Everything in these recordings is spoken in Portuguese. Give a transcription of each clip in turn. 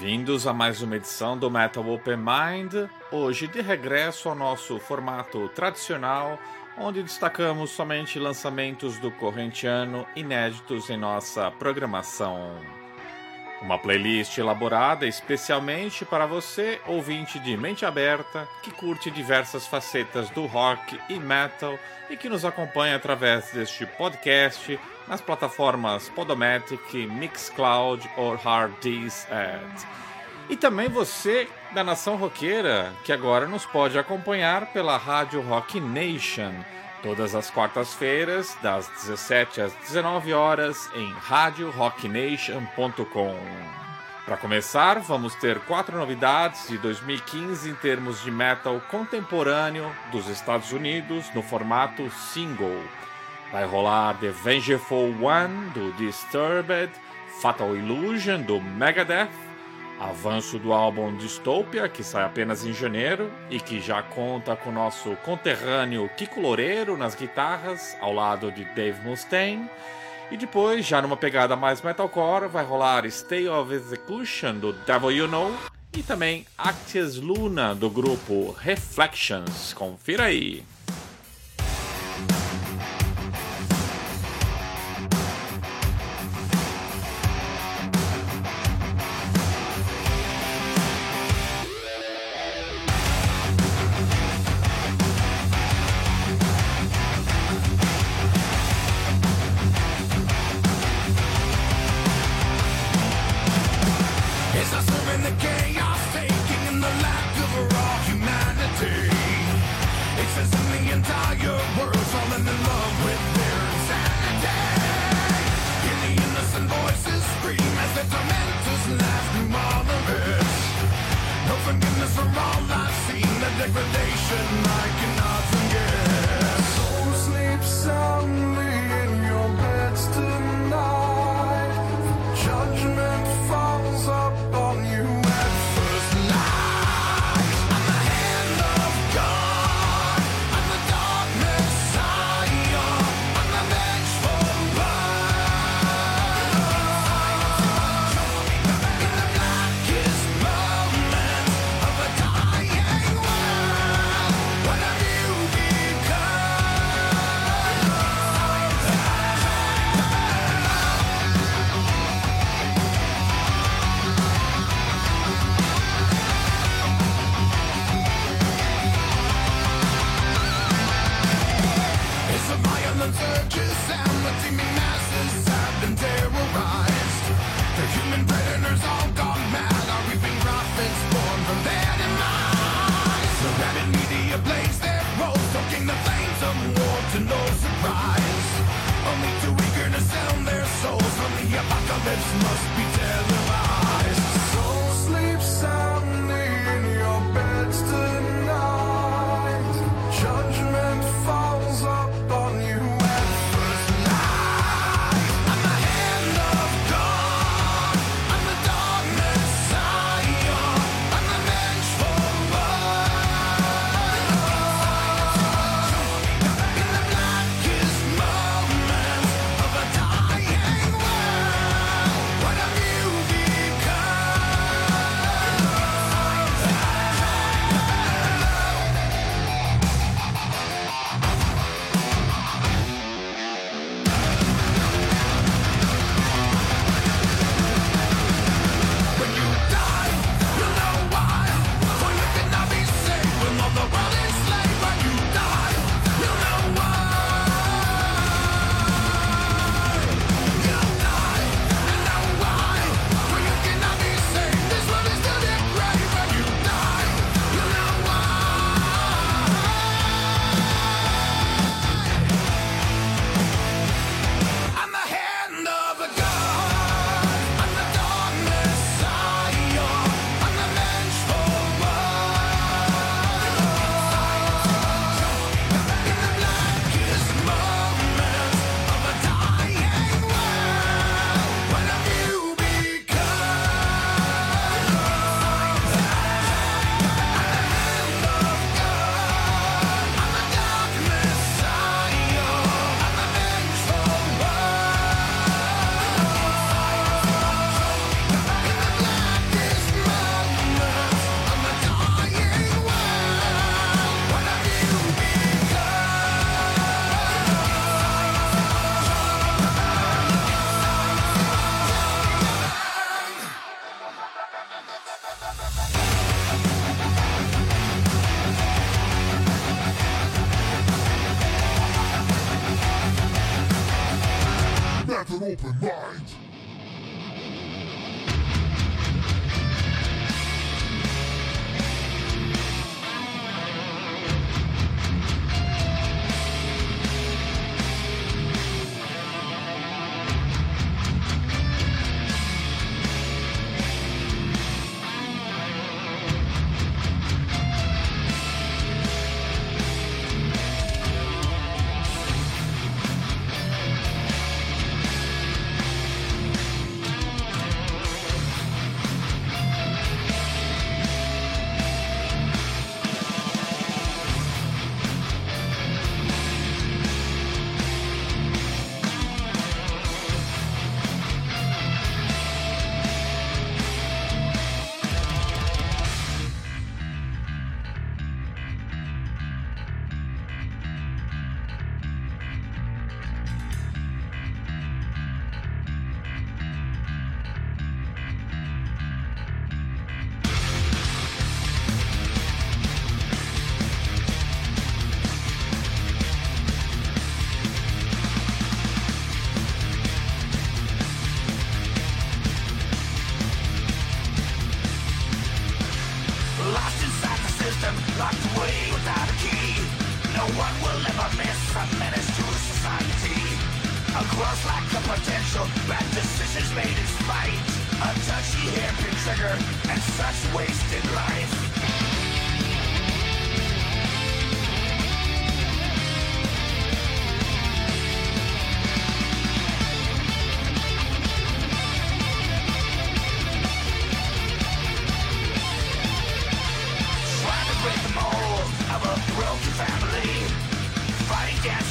Bem-vindos a mais uma edição do Metal Open Mind. Hoje de regresso ao nosso formato tradicional, onde destacamos somente lançamentos do corrente ano inéditos em nossa programação. Uma playlist elaborada especialmente para você, ouvinte de mente aberta, que curte diversas facetas do rock e metal e que nos acompanha através deste podcast nas plataformas Podomatic, Mixcloud ou Harddisk. E também você da nação roqueira, que agora nos pode acompanhar pela rádio Rock Nation, todas as quartas-feiras, das 17 às 19 horas, em radiorocknation.com. Para começar, vamos ter quatro novidades de 2015 em termos de metal contemporâneo dos Estados Unidos no formato single. Vai rolar The Vengeful One do Disturbed, Fatal Illusion do Megadeth, avanço do álbum Dystopia, que sai apenas em janeiro e que já conta com nosso conterrâneo Kiko Loureiro nas guitarras, ao lado de Dave Mustaine. E depois, já numa pegada mais metalcore, vai rolar Stay of Execution do Devil You Know e também Actias Luna do grupo Reflections. Confira aí!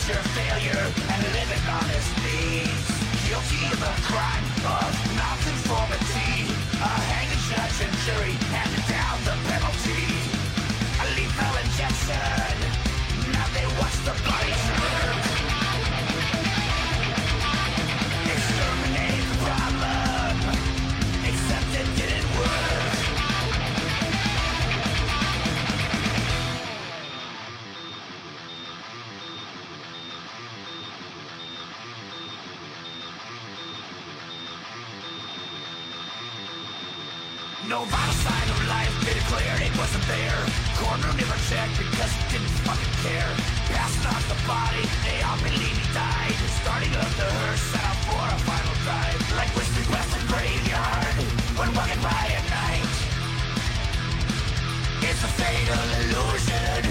your failure and living on his knees. Guilty of the crime of nonconformity. A hanging judge and jury handed down the penalty. A lethal injection. Now they watch the body. corner, never checked because he didn't fucking care. Passing off the body, they all believe he died. Starting up the hearse, set out for a final drive. Like whistling past the graveyard when walking by at night. It's a fatal illusion.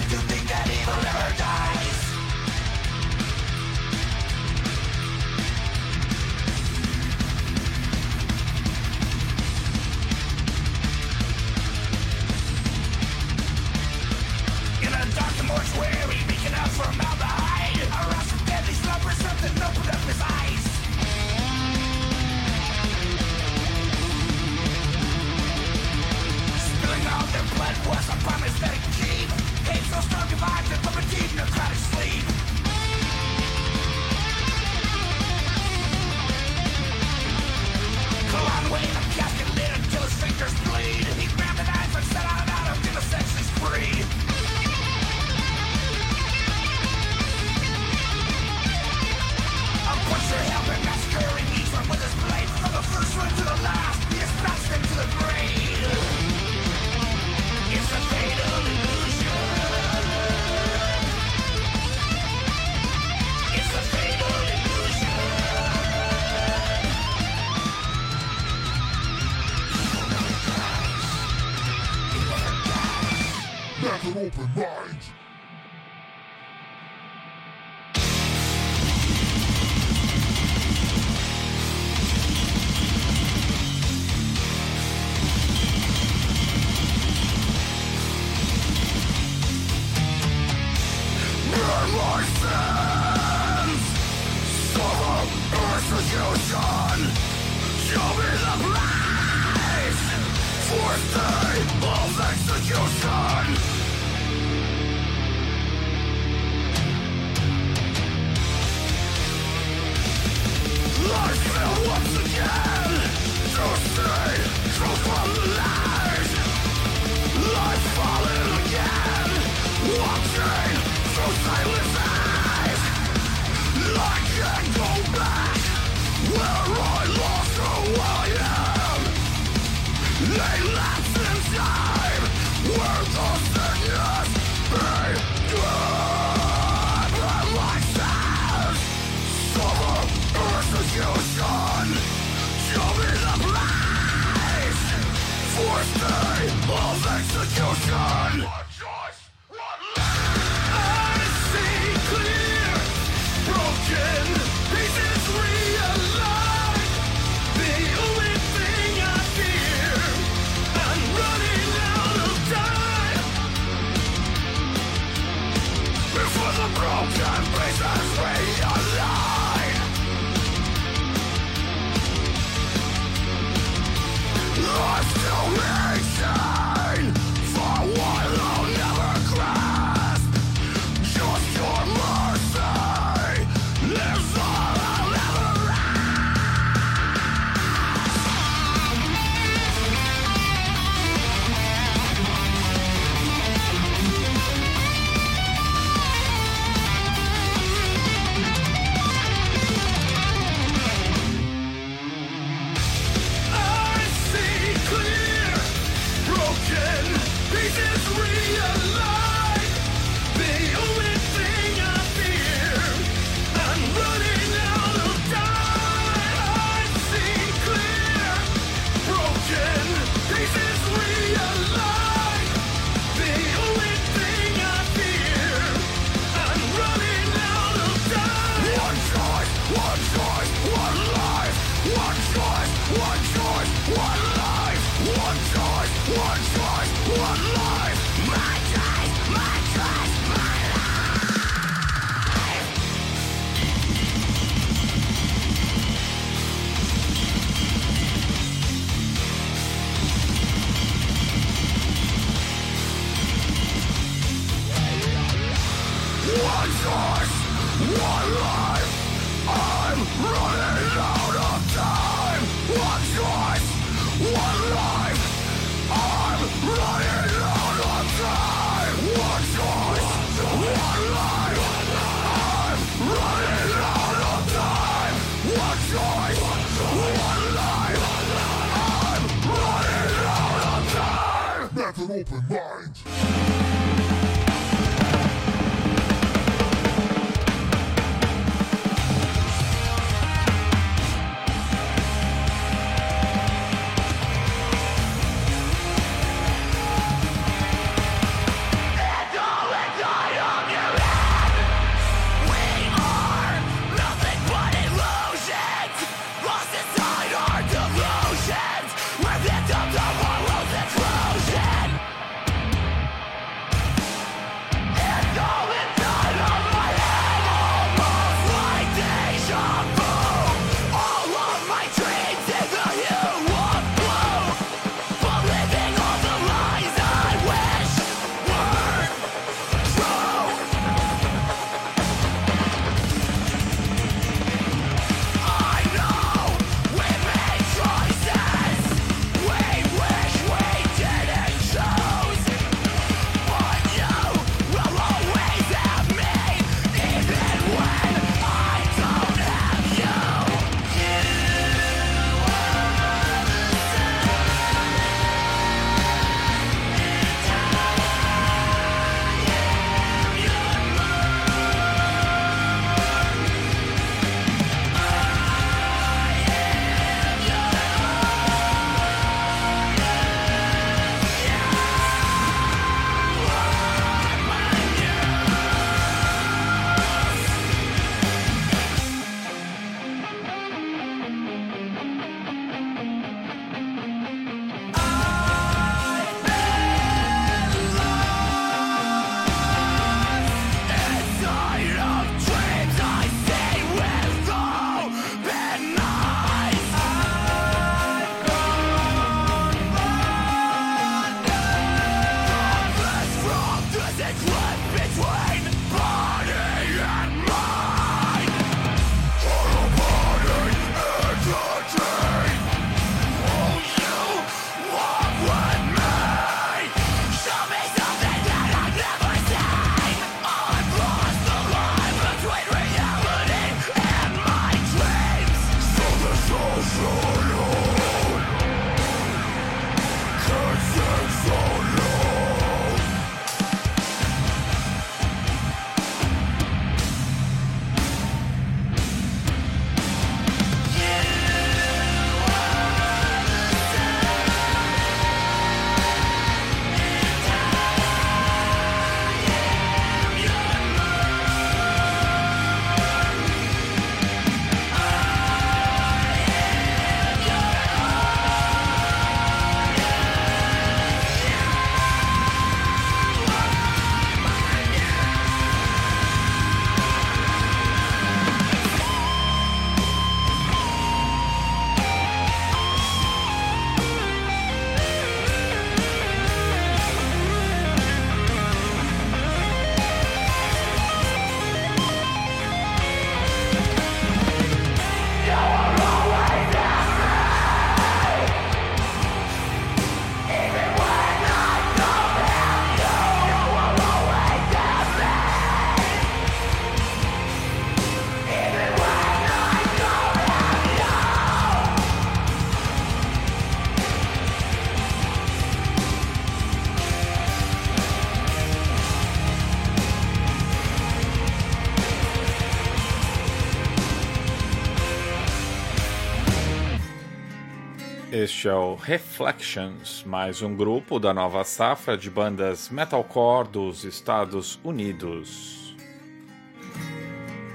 Este é o Reflections, mais um grupo da nova safra de bandas metalcore dos Estados Unidos.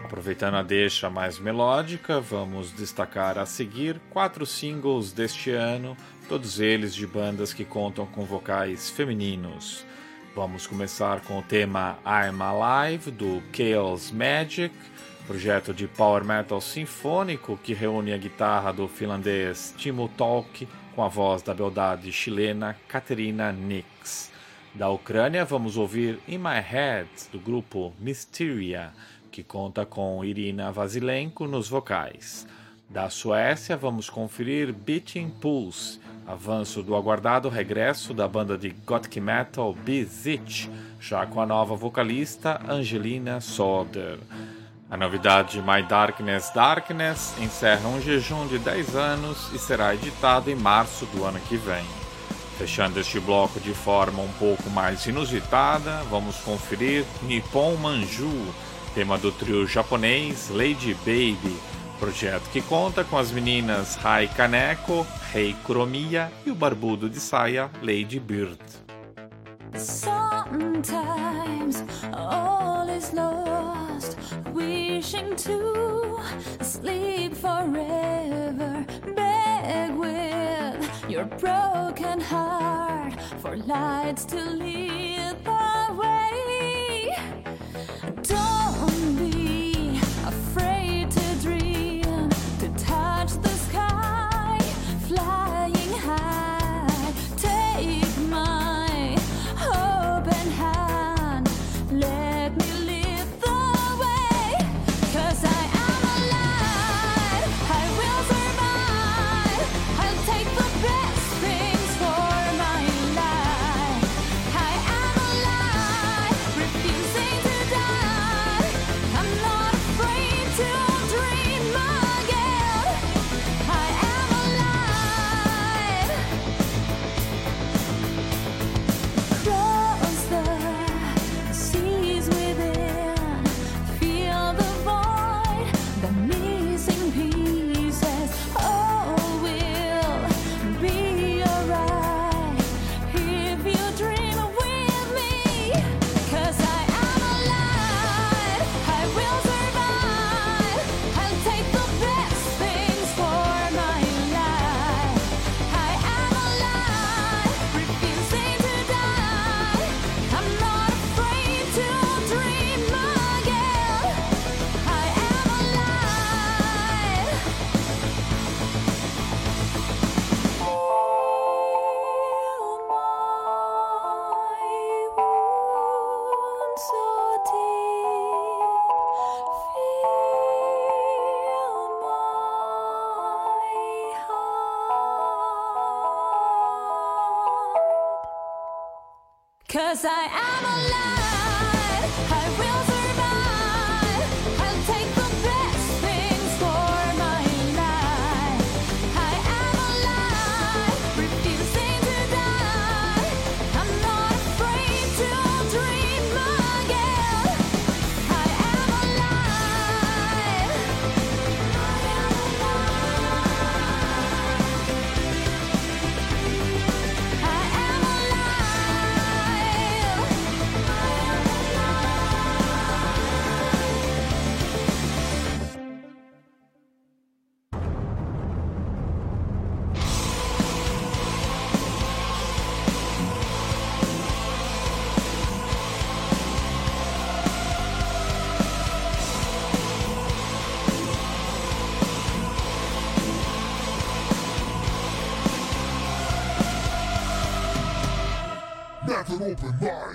Aproveitando a deixa mais melódica, vamos destacar a seguir quatro singles deste ano, todos eles de bandas que contam com vocais femininos. Vamos começar com o tema I'm Alive do Chaos Magic projeto de power metal sinfônico que reúne a guitarra do finlandês Timo Tolk com a voz da beldade chilena Katerina Nix. Da Ucrânia, vamos ouvir In My Head, do grupo Mysteria, que conta com Irina Vasilenko nos vocais. Da Suécia, vamos conferir Beating Pulse, avanço do aguardado regresso da banda de gothic metal Bizit, já com a nova vocalista Angelina Soder. A novidade My Darkness Darkness encerra um jejum de 10 anos e será editado em março do ano que vem. Fechando este bloco de forma um pouco mais inusitada, vamos conferir Nippon Manju, tema do trio japonês Lady Baby, projeto que conta com as meninas Rai Kaneko, Rei Kuromiya e o barbudo de saia Lady Bird. Sometimes all is lost, wishing to sleep forever. Beg with your broken heart for lights to lead the way. Open mind.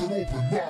Open mind.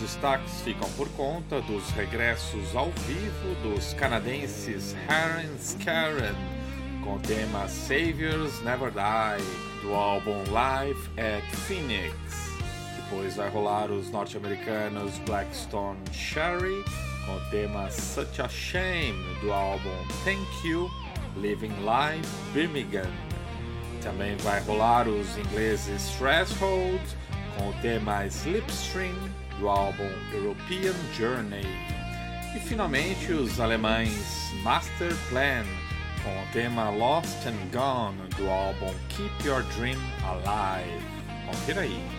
Destaques ficam por conta dos regressos ao vivo dos canadenses Harren Karen com o tema Saviors Never Die do álbum Live at Phoenix. Depois vai rolar os norte-americanos Blackstone Sherry com o tema Such a Shame do álbum Thank You Living Life Birmingham. Também vai rolar os ingleses Threshold com o tema Slipstream do álbum European Journey. E finalmente os alemães Master Plan com o tema Lost and Gone do álbum Keep Your Dream Alive. Confira aí.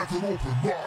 Have an open mind.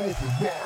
Smoking.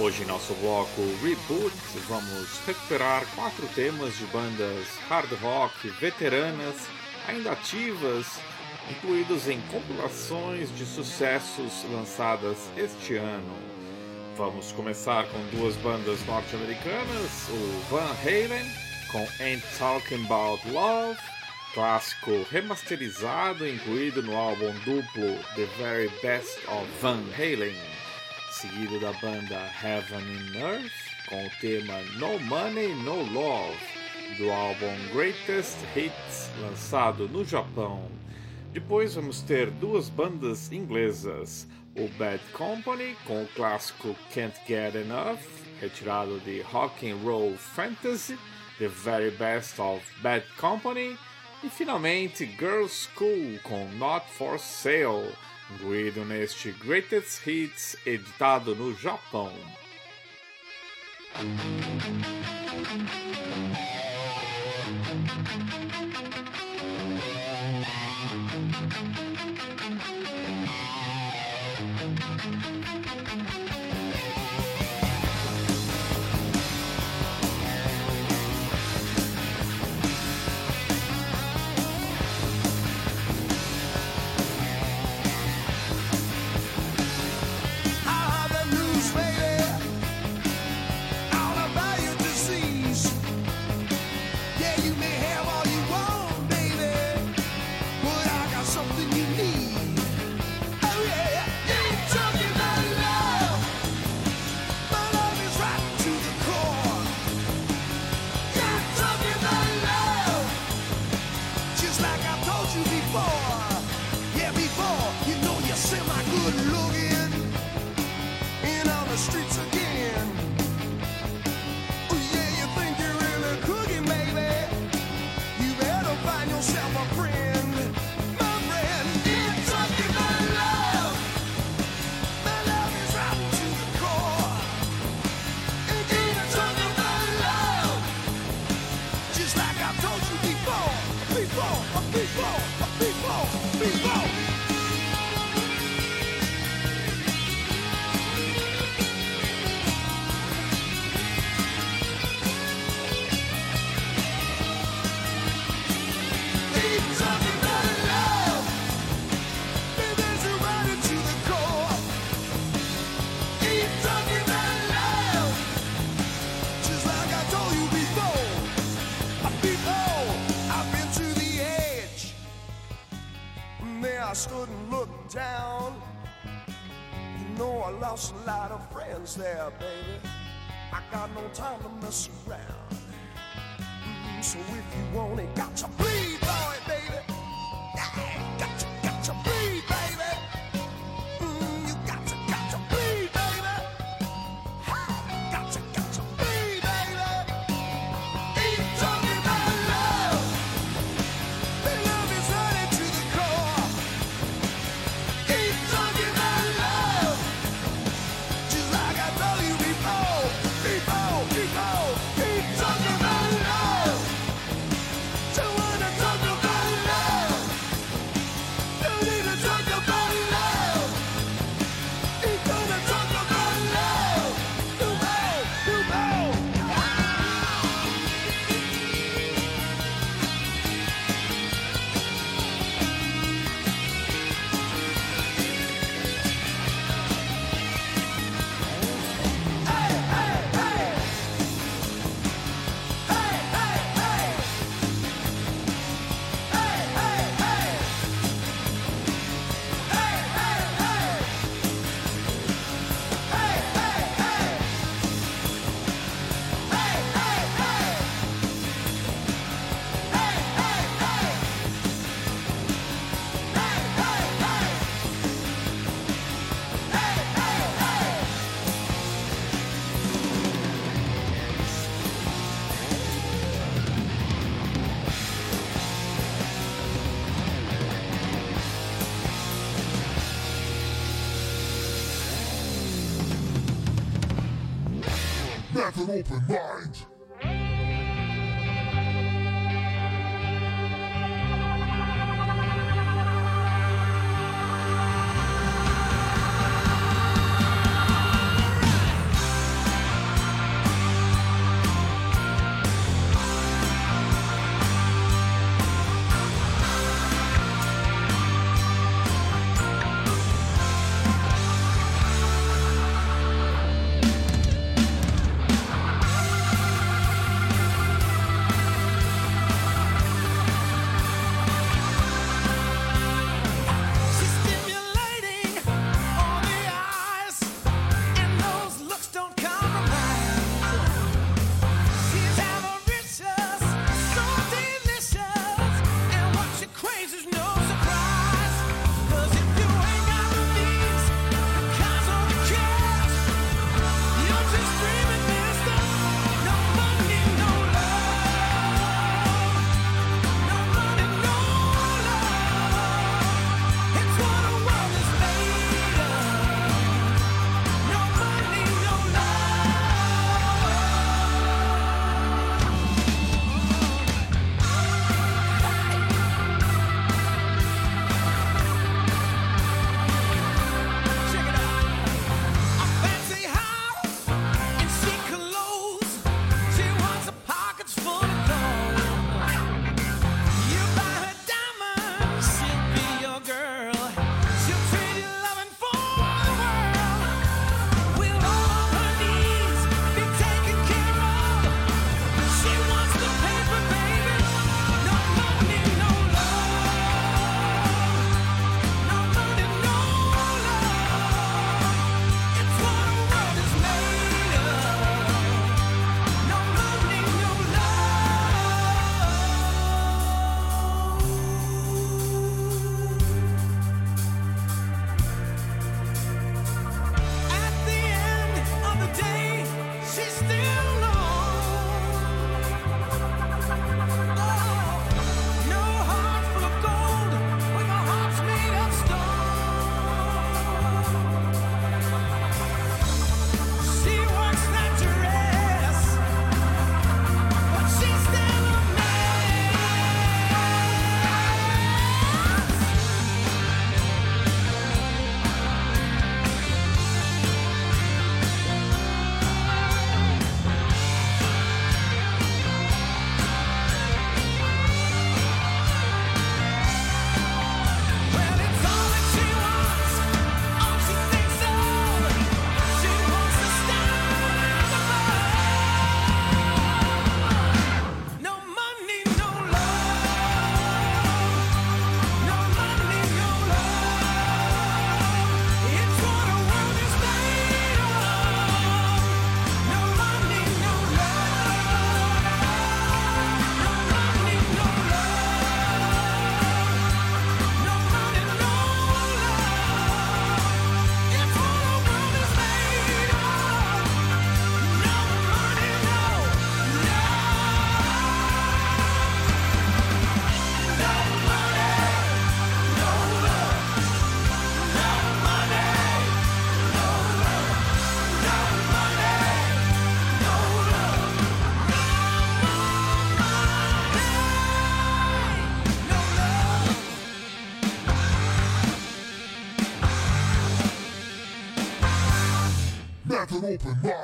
Hoje, em nosso bloco Reboot, vamos recuperar quatro temas de bandas hard rock veteranas, ainda ativas, incluídos em compilações de sucessos lançadas este ano. Vamos começar com duas bandas norte-americanas, o Van Halen com Ain't Talking About Love, clássico remasterizado incluído no álbum duplo The Very Best of Van Halen seguido da banda Heaven in Earth com o tema No Money No Love do álbum Greatest Hits lançado no Japão. Depois vamos ter duas bandas inglesas, o Bad Company com o clássico Can't Get Enough, retirado de Rock and Roll Fantasy, The Very Best of Bad Company, e finalmente Girls School com Not For Sale incluído neste Greatest Hits editado no Japão. I stood and looked down. You know I lost a lot of friends there, baby. I got no time to mess around. Mm-hmm, so if you want it, got to bleed. Open mind. Open mind.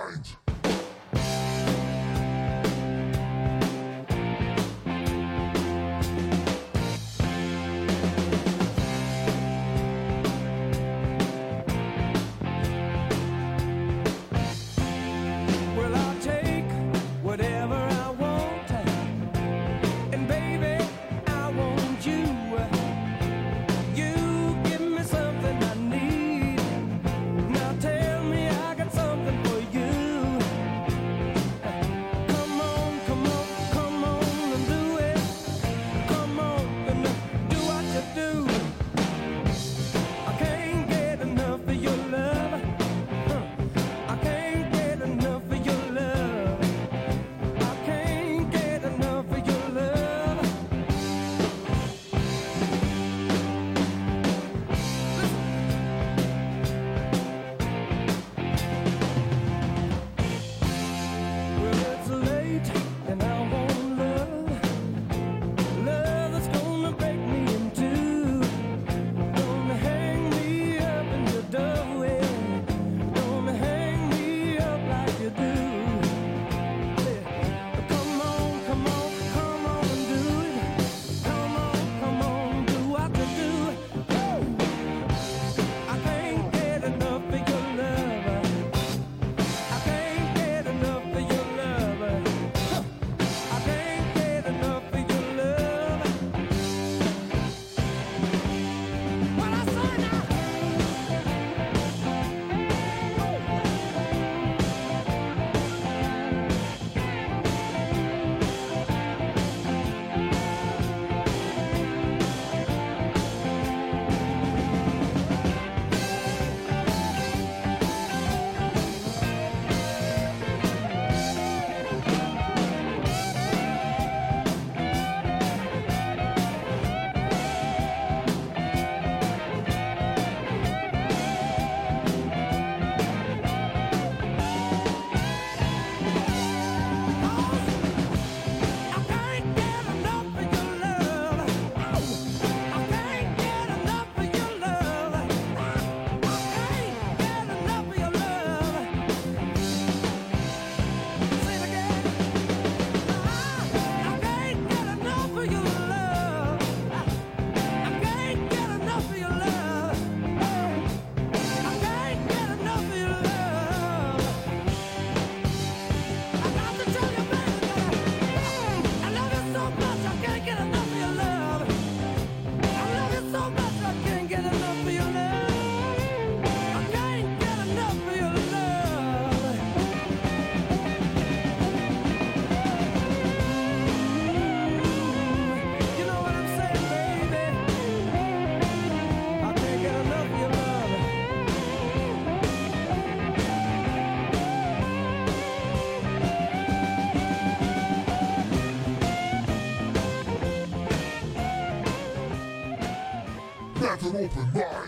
An open mind.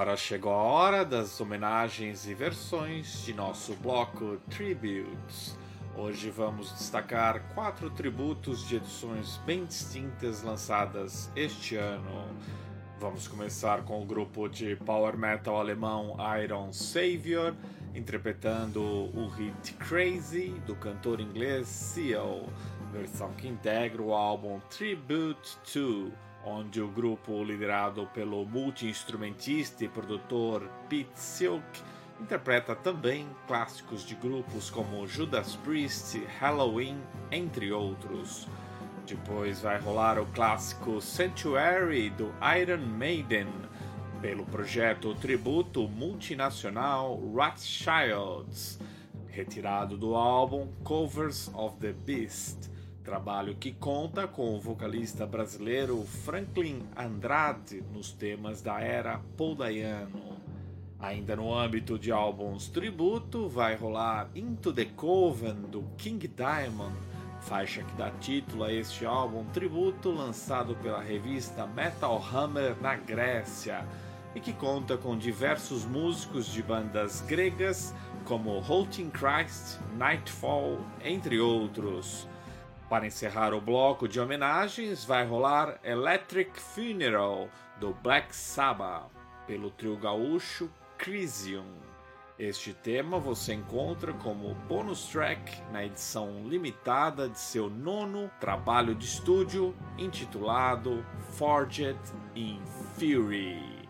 Agora chegou a hora das homenagens e versões de nosso bloco Tributes. Hoje vamos destacar quatro tributos de edições bem distintas lançadas este ano. Vamos começar com o grupo de power metal alemão Iron Savior, interpretando o hit Crazy do cantor inglês Seal, versão que integra o álbum Tribute 2 onde o grupo, liderado pelo multi-instrumentista e produtor Pete Silk, interpreta também clássicos de grupos como Judas Priest, Halloween, entre outros. Depois vai rolar o clássico Sanctuary do Iron Maiden, pelo projeto tributo multinacional Rothschilds, retirado do álbum Covers of the Beast trabalho que conta com o vocalista brasileiro Franklin Andrade nos temas da era Paul. Ainda no âmbito de álbuns tributo, vai rolar Into the Coven do King Diamond, faixa que dá título a este álbum tributo lançado pela revista Metal Hammer na Grécia e que conta com diversos músicos de bandas gregas como Halting Christ, Nightfall, entre outros. Para encerrar o bloco de homenagens, vai rolar Electric Funeral do Black Sabbath, pelo trio gaúcho Crisium. Este tema você encontra como bonus track na edição limitada de seu nono trabalho de estúdio, intitulado Forged in Fury.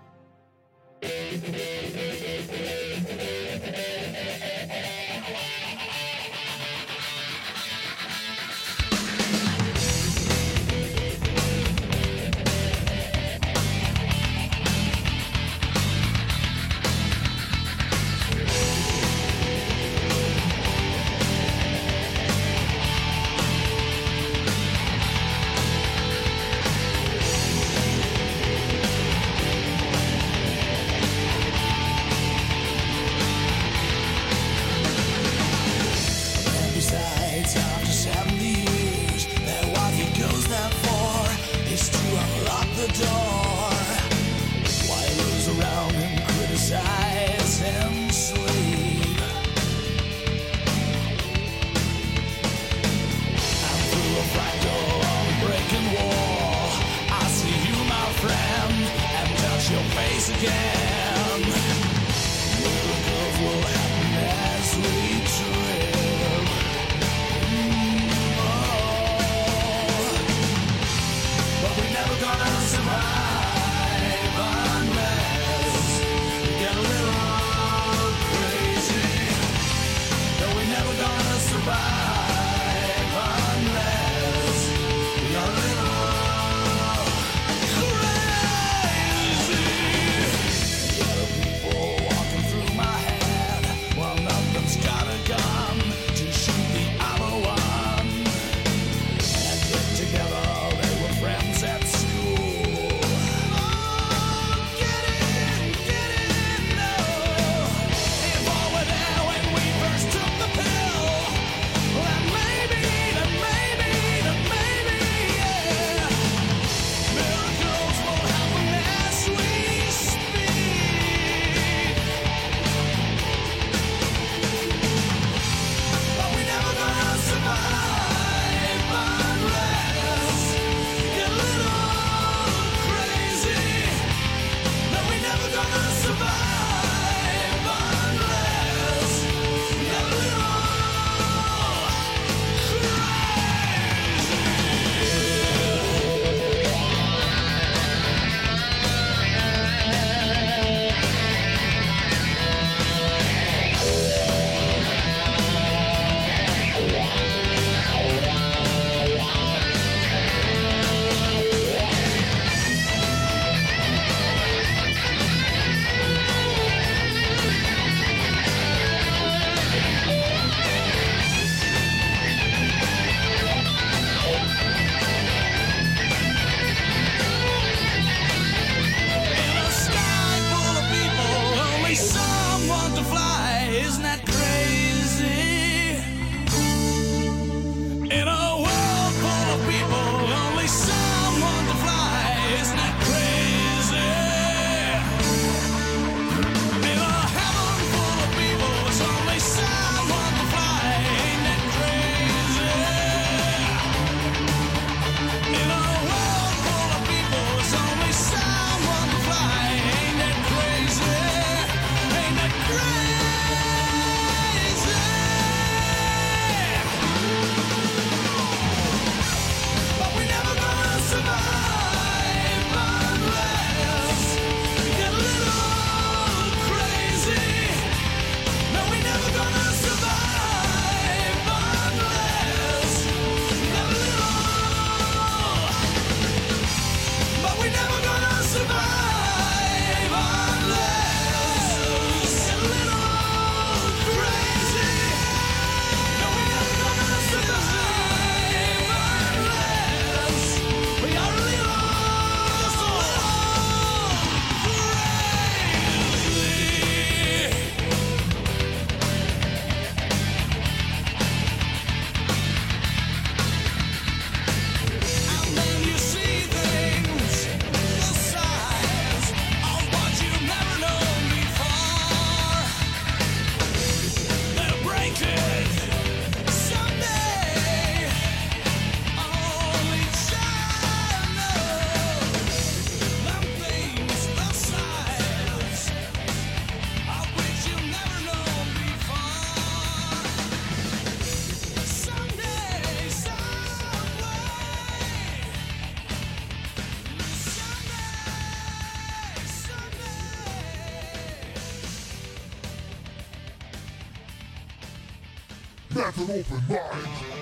Let an open mind.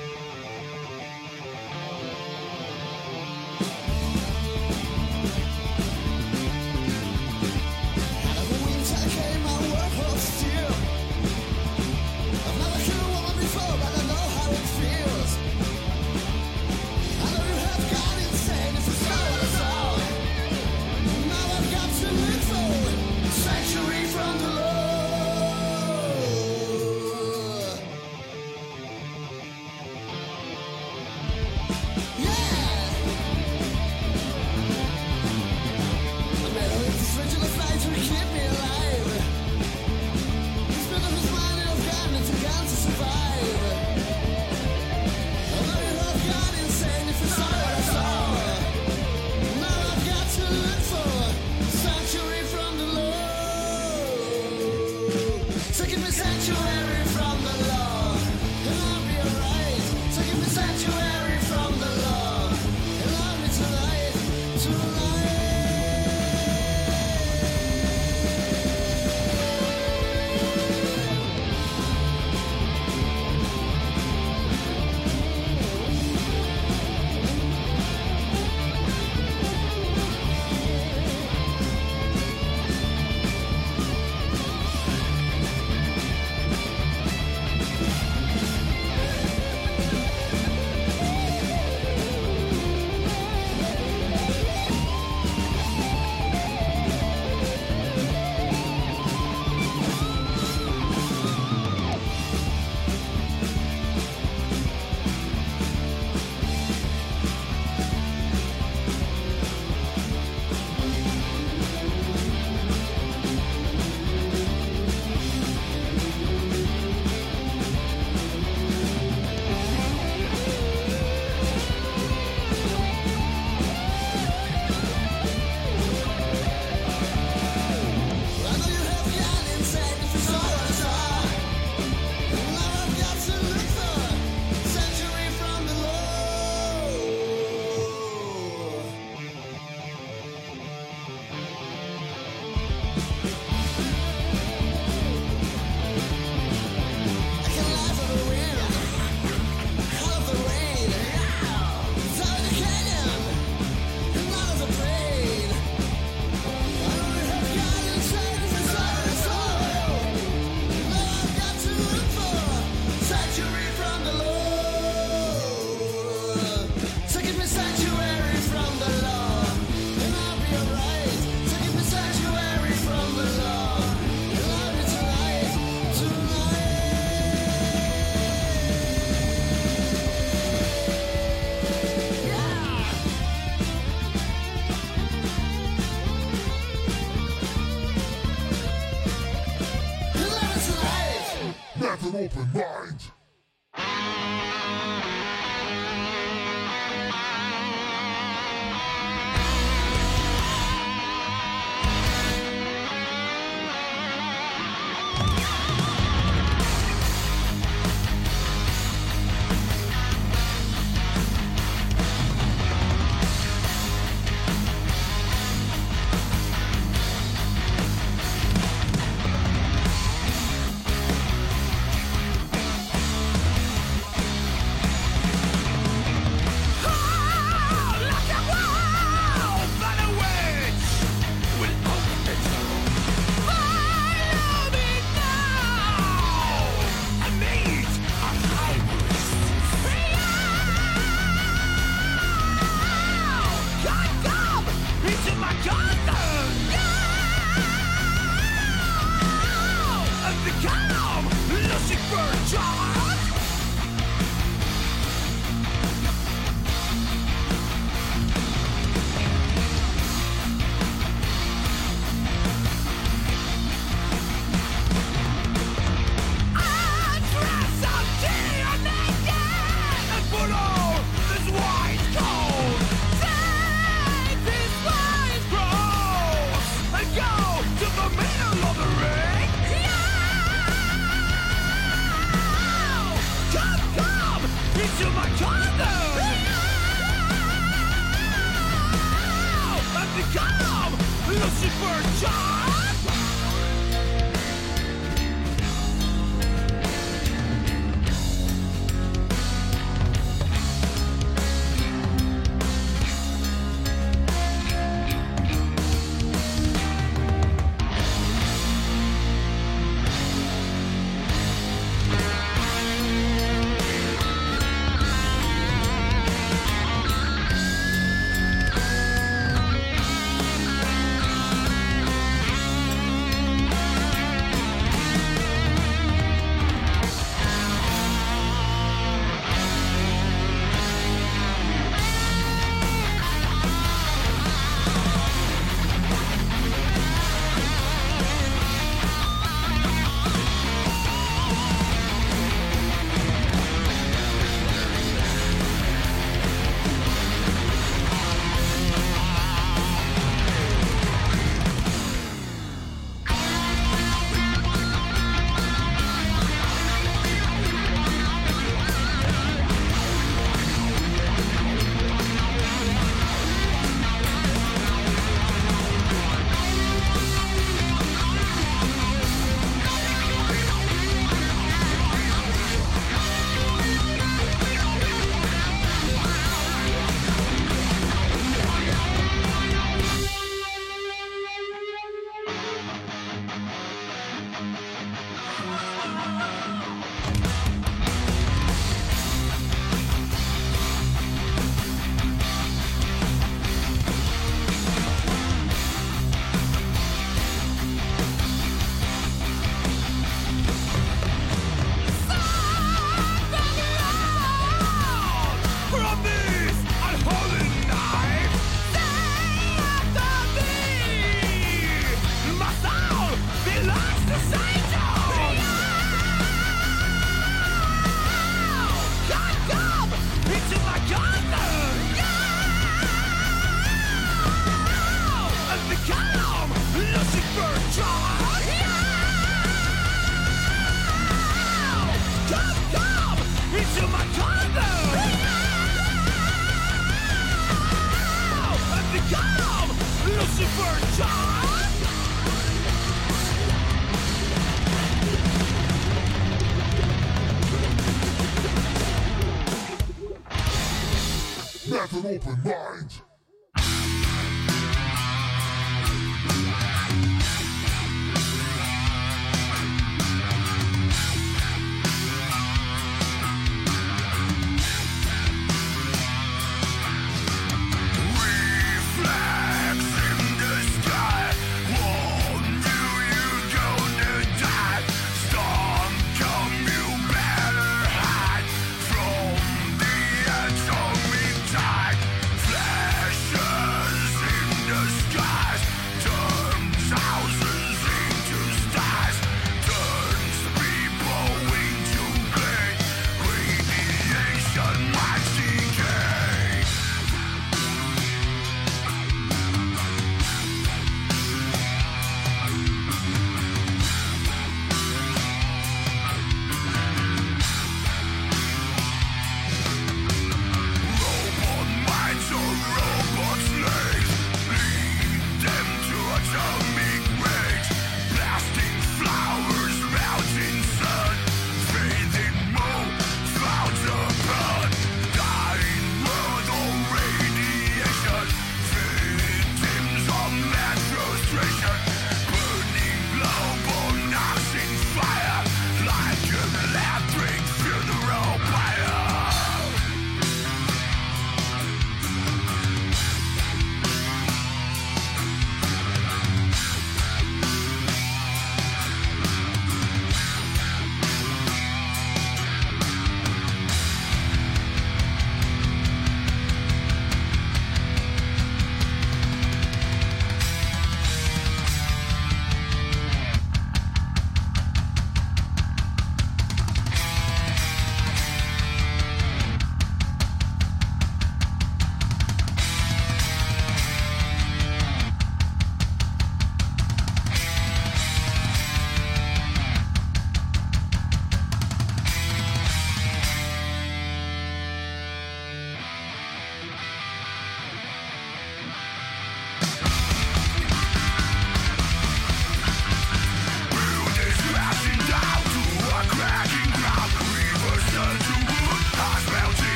An open mind.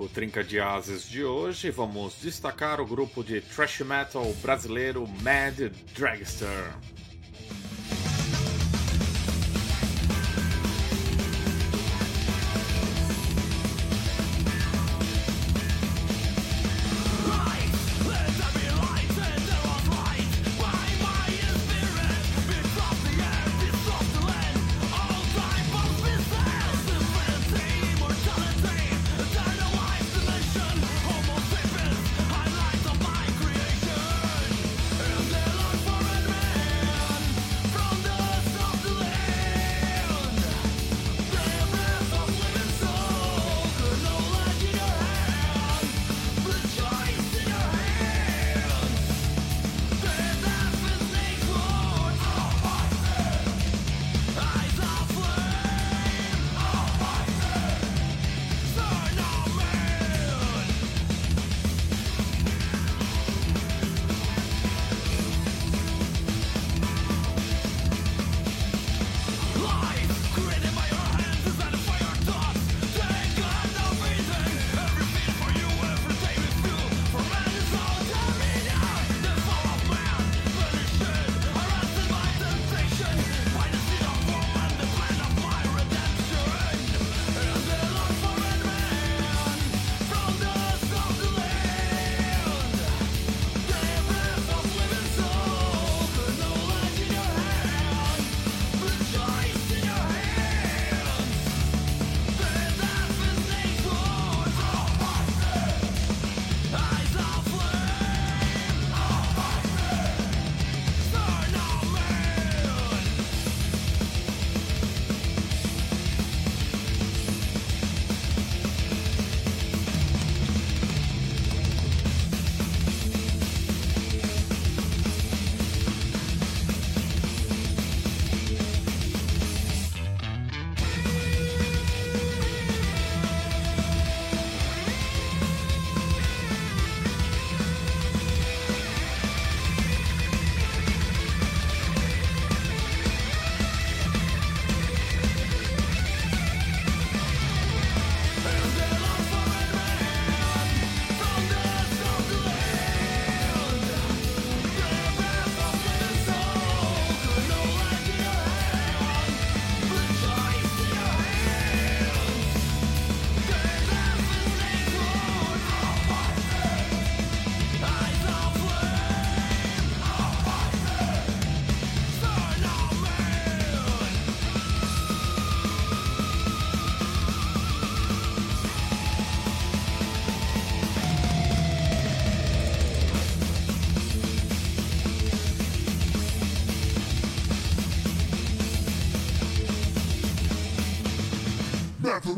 Bloco Trinca de Ases de hoje, vamos destacar o grupo de thrash metal brasileiro Mad Dragster.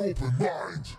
Open mind.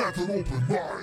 Not an open mind.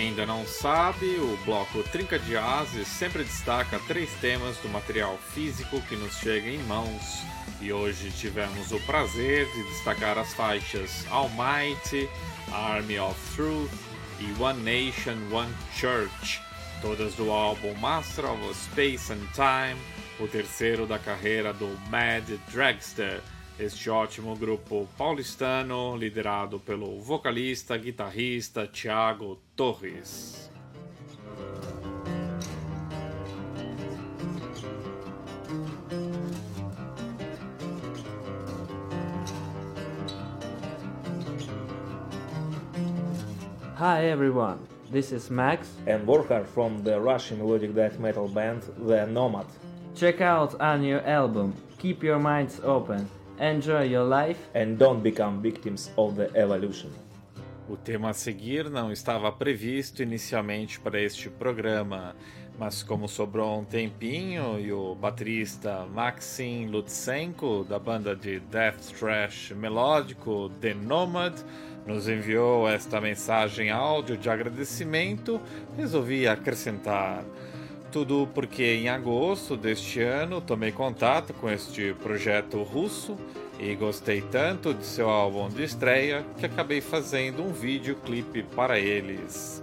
Ainda não sabe, o bloco Trinca de Ases sempre destaca três temas do material físico que nos chega em mãos. E hoje tivemos o prazer de destacar as faixas Almighty, Army of Truth e One Nation, One Church, todas do álbum Master of Space and Time, o terceiro da carreira do Mad Dragster, este ótimo grupo paulistano liderado pelo vocalista guitarrista Thiago Torres. Hi everyone, this is Max. and Borchar from the Russian melodic death metal band The Nomad. Check out our new album, Keep Your Minds Open, enjoy your life. And don't become victims of the evolution. O tema a seguir não estava previsto inicialmente para este programa, mas como sobrou um tempinho e o baterista Maxim Lutsenko, da banda de death thrash melódico The Nomad, nos enviou esta mensagem áudio de agradecimento, resolvi acrescentar. Tudo porque em agosto deste ano tomei contato com este projeto russo e gostei tanto de seu álbum de estreia que acabei fazendo um videoclipe para eles.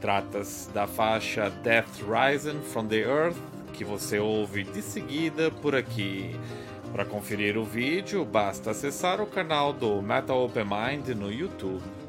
Trata-se da faixa Death Rising from the Earth, que você ouve de seguida por aqui. Para conferir o vídeo, basta acessar o canal do Metal Open Mind no YouTube.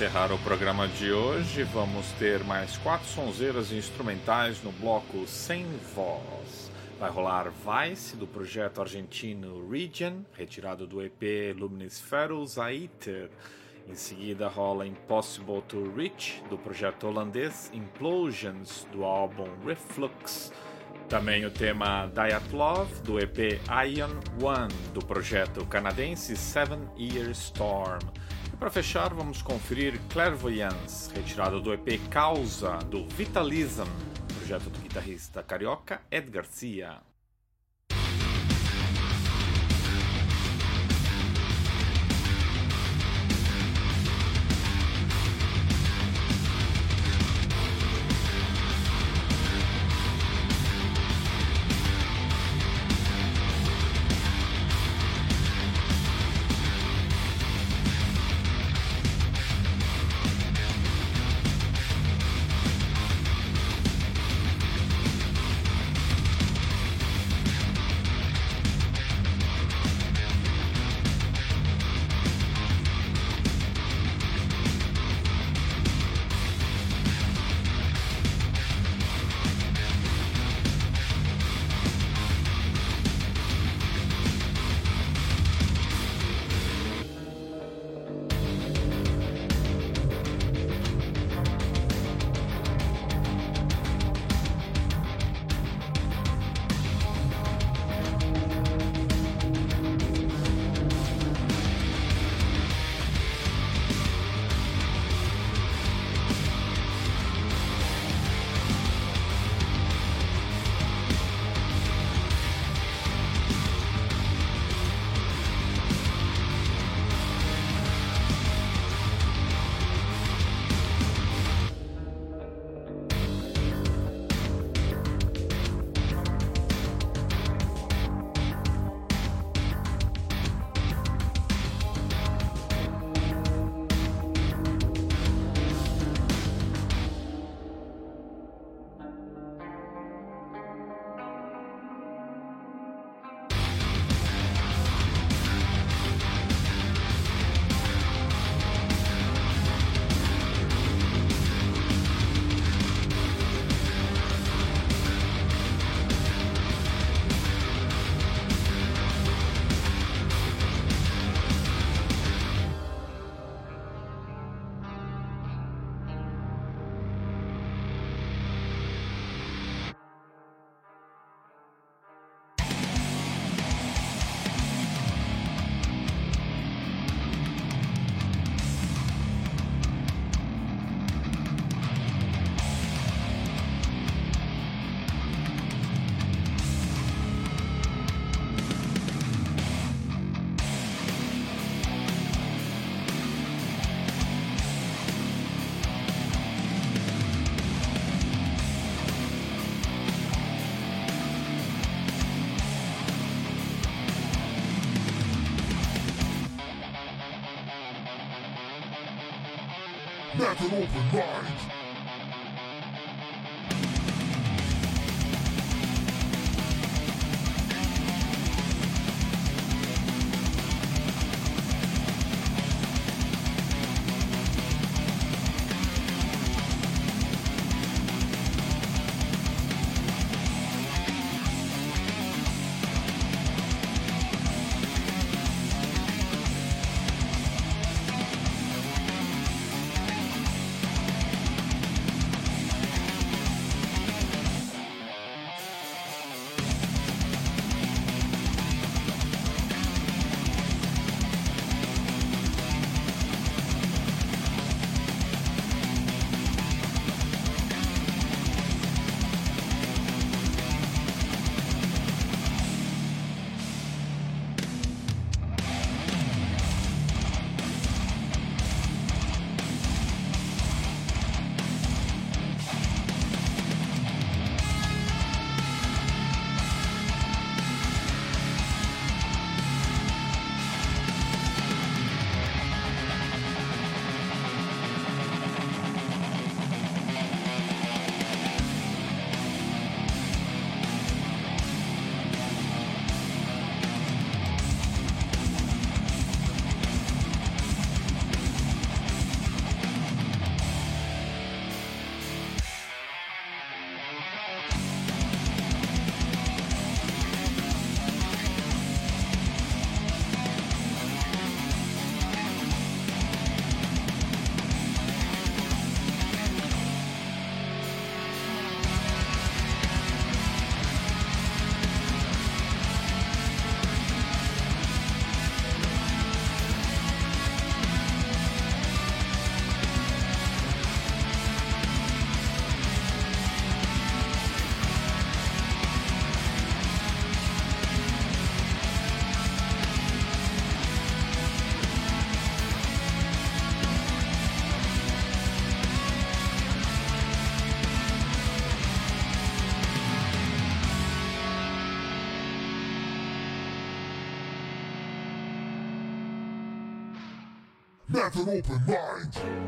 Encerrar o programa de hoje, vamos ter mais quatro sonzeiras instrumentais no bloco Sem Voz. Vai rolar Vice, do projeto argentino Region, retirado do EP Luminisferus Aether. Em seguida rola Impossible to Reach, do projeto holandês Implosions, do álbum Reflux. Também o tema Love do EP Ion One, do projeto canadense Seven Year Storm. Para fechar, vamos conferir Clairvoyance, retirado do EP Causa, do Vitalism, projeto do guitarrista carioca Ed Garcia. Have an open mind. Met an open mind.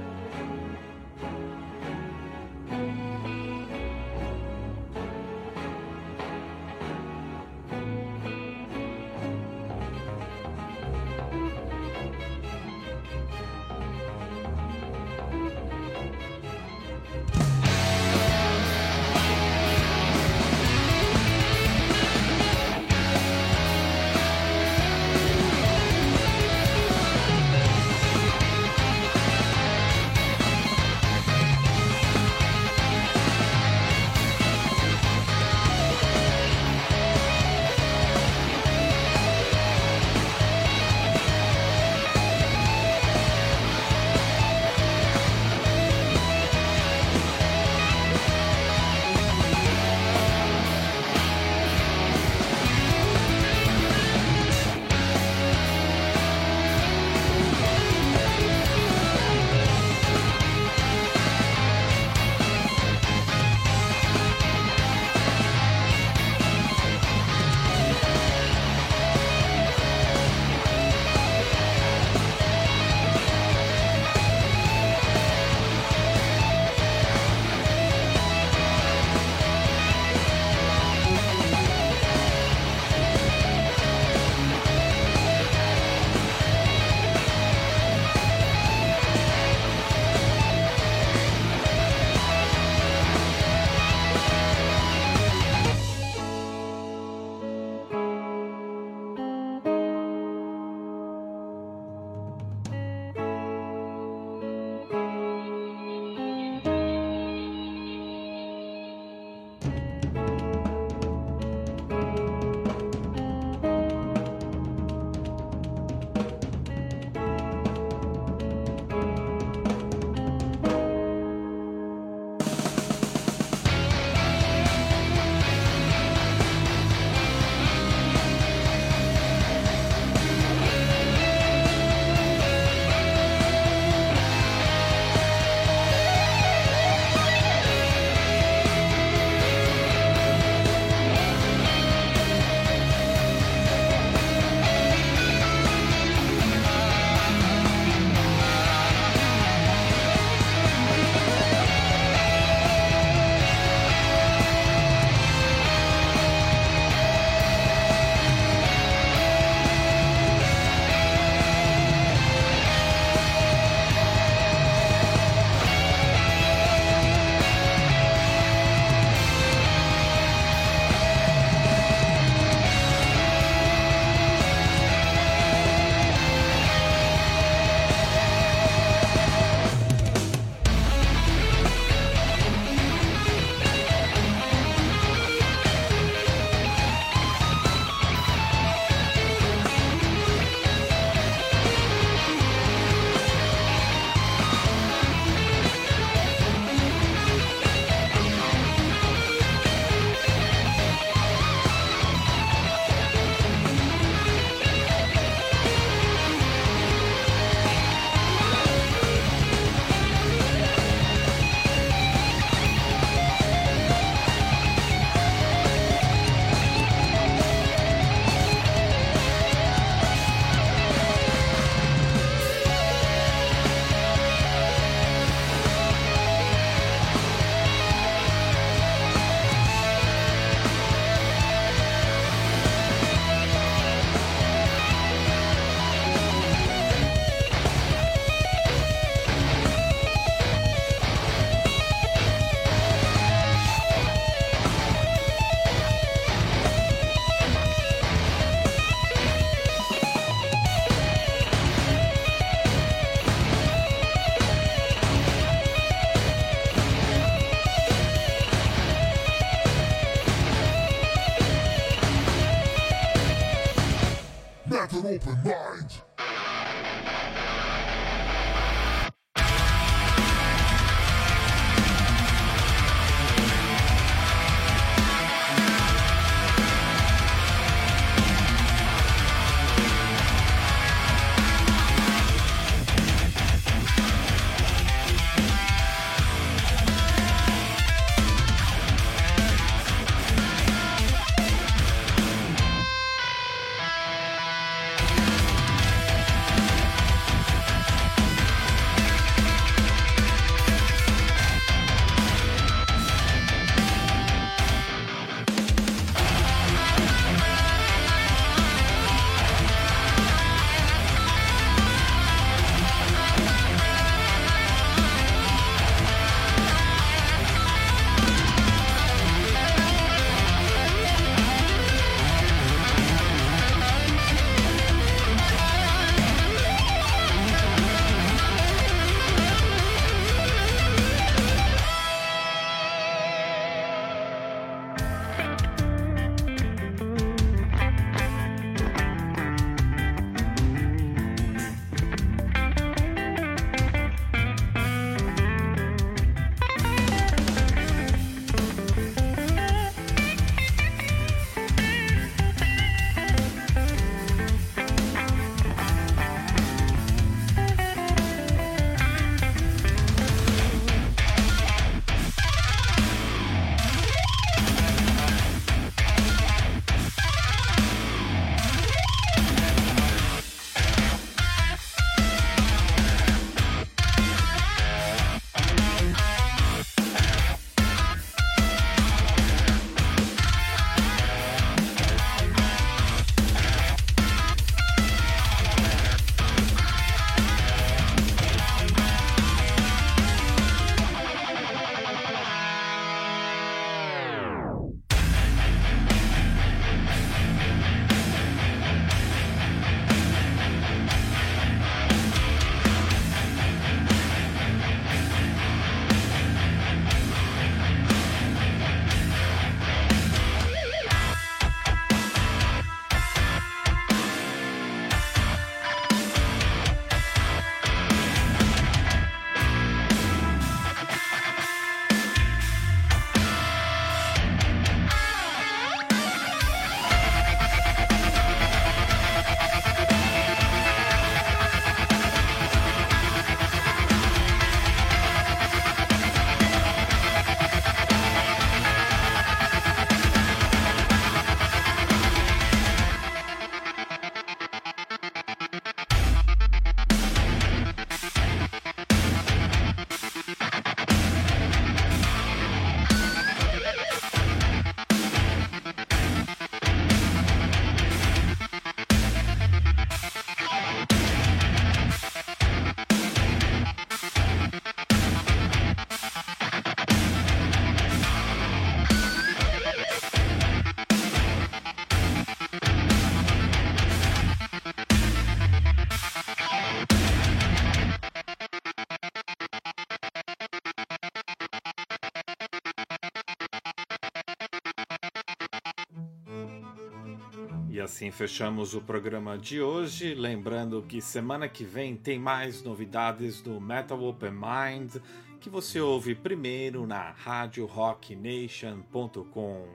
Assim fechamos o programa de hoje. Lembrando que semana que vem tem mais novidades do Metal Open Mind que você ouve primeiro na RadioRockNation.com.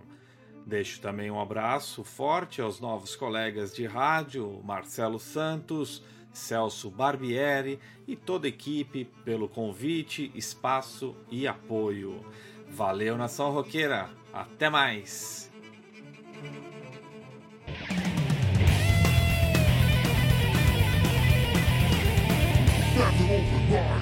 Deixo também um abraço forte aos novos colegas de rádio, Marcelo Santos, Celso Barbieri e toda a equipe pelo convite, espaço e apoio. Valeu, nação roqueira! Até mais! That's an open mind.